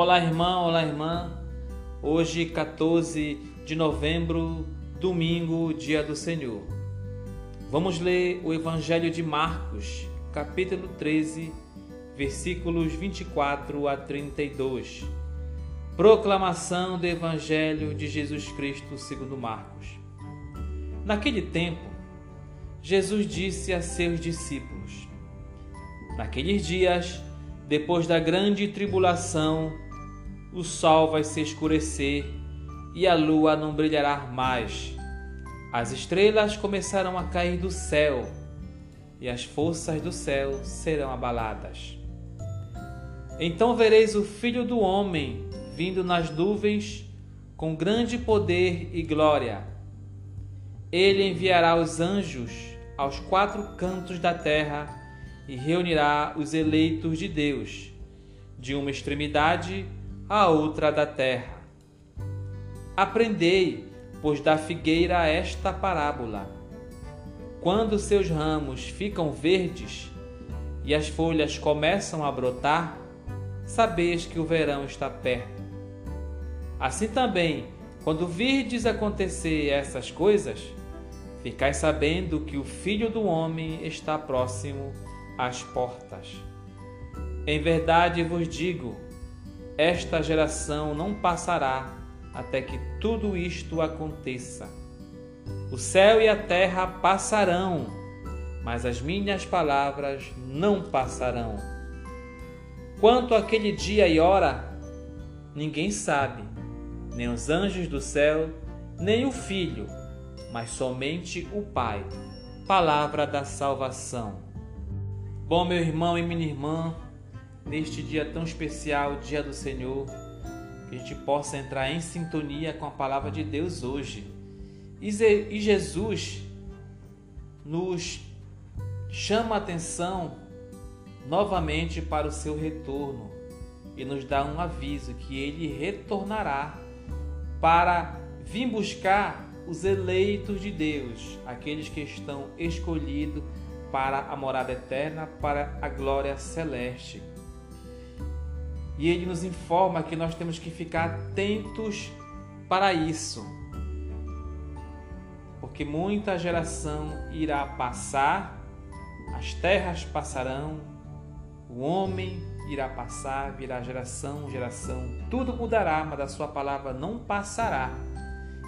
Olá, irmão, olá, irmã. Hoje, 14 de novembro, domingo, dia do Senhor. Vamos ler o Evangelho de Marcos, capítulo 13, versículos 24 a 32. Proclamação do Evangelho de Jesus Cristo segundo Marcos. Naquele tempo, Jesus disse a seus discípulos: Naqueles dias, depois da grande tribulação, o sol vai se escurecer e a lua não brilhará mais. As estrelas começarão a cair do céu e as forças do céu serão abaladas. Então vereis o Filho do Homem vindo nas nuvens com grande poder e glória. Ele enviará os anjos aos quatro cantos da terra e reunirá os eleitos de Deus, de uma extremidade a outra da terra. Aprendei, pois, da figueira esta parábola. Quando seus ramos ficam verdes e as folhas começam a brotar, sabeis que o verão está perto. Assim também, quando virdes acontecer essas coisas, ficai sabendo que o Filho do Homem está próximo às portas. Em verdade vos digo, esta geração não passará até que tudo isto aconteça. O céu e a terra passarão, mas as minhas palavras não passarão. Quanto àquele dia e hora, ninguém sabe, nem os anjos do céu, nem o Filho, mas somente o Pai. Palavra da salvação. Bom, meu irmão e minha irmã, neste dia tão especial, Dia do Senhor, que a gente possa entrar em sintonia com a palavra de Deus hoje. E Jesus nos chama a atenção novamente para o seu retorno e nos dá um aviso que ele retornará para vir buscar os eleitos de Deus, aqueles que estão escolhidos para a morada eterna, para a glória celeste. E ele nos informa que nós temos que ficar atentos para isso. Porque muita geração irá passar, as terras passarão, o homem irá passar, virá geração, geração, tudo mudará, mas a sua palavra não passará.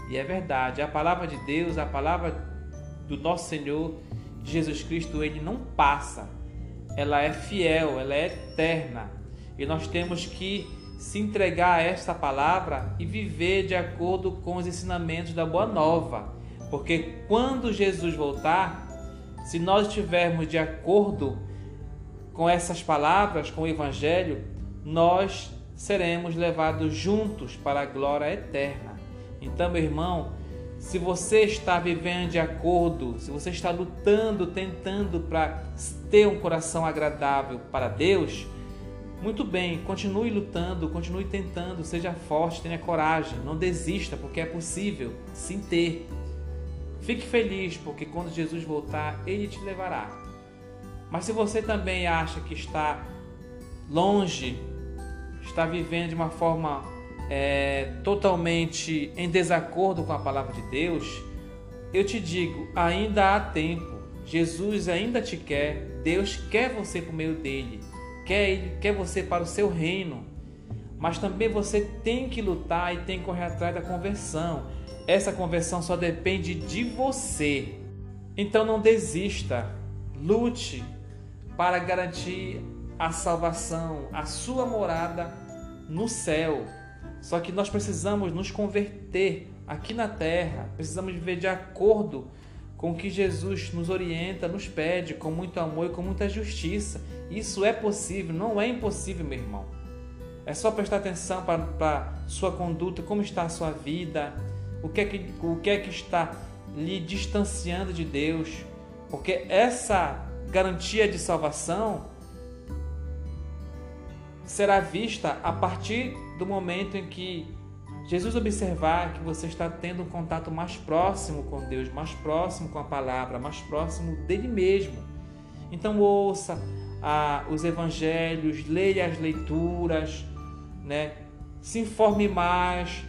E é verdade, a palavra de Deus, a palavra do nosso Senhor Jesus Cristo, ele não passa. Ela é fiel, ela é eterna. E nós temos que se entregar a esta palavra e viver de acordo com os ensinamentos da Boa Nova. Porque quando Jesus voltar, se nós estivermos de acordo com essas palavras, com o Evangelho, nós seremos levados juntos para a glória eterna. Então, meu irmão, se você está vivendo de acordo, se você está lutando, tentando para ter um coração agradável para Deus, muito bem, continue lutando, continue tentando, seja forte, tenha coragem, não desista, porque é possível sim ter. Fique feliz, porque quando Jesus voltar, ele te levará. Mas se você também acha que está longe, está vivendo de uma forma é, totalmente em desacordo com a palavra de Deus, eu te digo, ainda há tempo. Jesus ainda te quer, Deus quer você por meio dele quer, ele quer você para o seu reino. Mas também você tem que lutar e tem que correr atrás da conversão. Essa conversão só depende de você. Então não desista. Lute para garantir a salvação, a sua morada no céu. Só que nós precisamos nos converter aqui na terra. Precisamos viver de acordo com que Jesus nos orienta, nos pede com muito amor e com muita justiça. Isso é possível, não é impossível, meu irmão. É só prestar atenção para sua conduta, como está a sua vida, o que, é que, o que é que está lhe distanciando de Deus, porque essa garantia de salvação será vista a partir do momento em que Jesus observar que você está tendo um contato mais próximo com Deus, mais próximo com a palavra, mais próximo dele mesmo. Então ouça ah, os evangelhos, leia as leituras, né? Se informe mais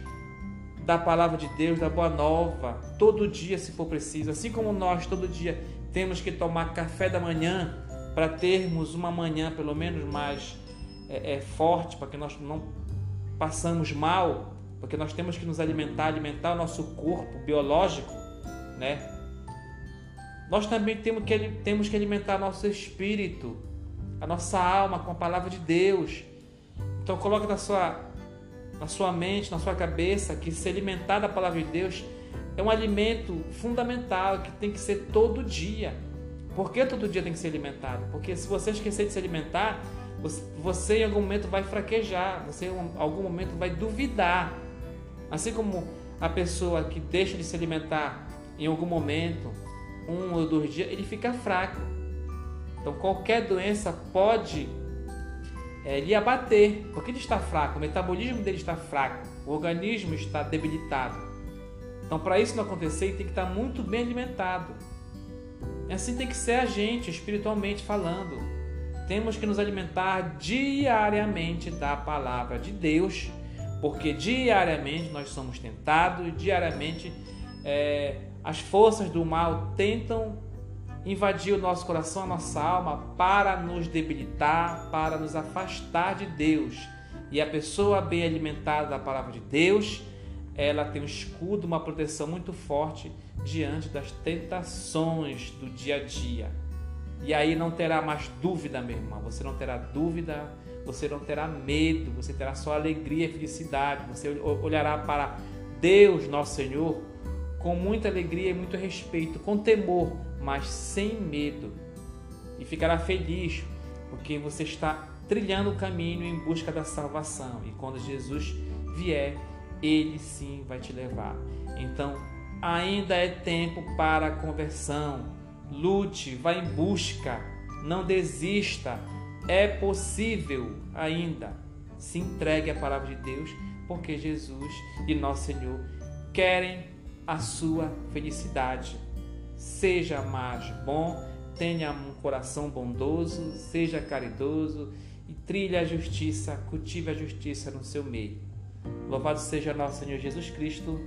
da palavra de Deus, da boa nova, todo dia se for preciso, assim como nós todo dia temos que tomar café da manhã para termos uma manhã pelo menos mais é, é, forte, para que nós não passamos mal, porque nós temos que nos alimentar, alimentar o nosso corpo biológico, né? Nós também temos que, temos que alimentar nosso espírito, a nossa alma com a palavra de Deus. Então coloque na sua, na sua mente, na sua cabeça, que se alimentar da palavra de Deus é um alimento fundamental que tem que ser todo dia. Por que todo dia tem que ser alimentado? Porque se você esquecer de se alimentar, você em algum momento vai fraquejar, você em algum momento vai duvidar. Assim como a pessoa que deixa de se alimentar em algum momento, um ou dois dias, ele fica fraco. Então qualquer doença pode é, lhe abater, porque ele está fraco, o metabolismo dele está fraco, o organismo está debilitado. Então para isso não acontecer, ele tem que estar muito bem alimentado. Assim tem que ser a gente, espiritualmente falando. Temos que nos alimentar diariamente da palavra de Deus, porque diariamente nós somos tentados, diariamente é, as forças do mal tentam invadir o nosso coração, a nossa alma, para nos debilitar, para nos afastar de Deus. E a pessoa bem alimentada da palavra de Deus, ela tem um escudo, uma proteção muito forte diante das tentações do dia a dia. E aí não terá mais dúvida, meu irmão. Você não terá dúvida, você não terá medo, você terá só alegria e felicidade. Você olhará para Deus, nosso Senhor, com muita alegria e muito respeito, com temor, mas sem medo. E ficará feliz, porque você está trilhando o caminho em busca da salvação. E quando Jesus vier, ele sim vai te levar. Então, ainda é tempo para a conversão. Lute, vá em busca, não desista. É possível ainda. Se entregue à palavra de Deus, porque Jesus e nosso Senhor querem a sua felicidade. Seja mais bom, tenha um coração bondoso, seja caridoso e trilhe a justiça, cultive a justiça no seu meio. Louvado seja nosso Senhor Jesus Cristo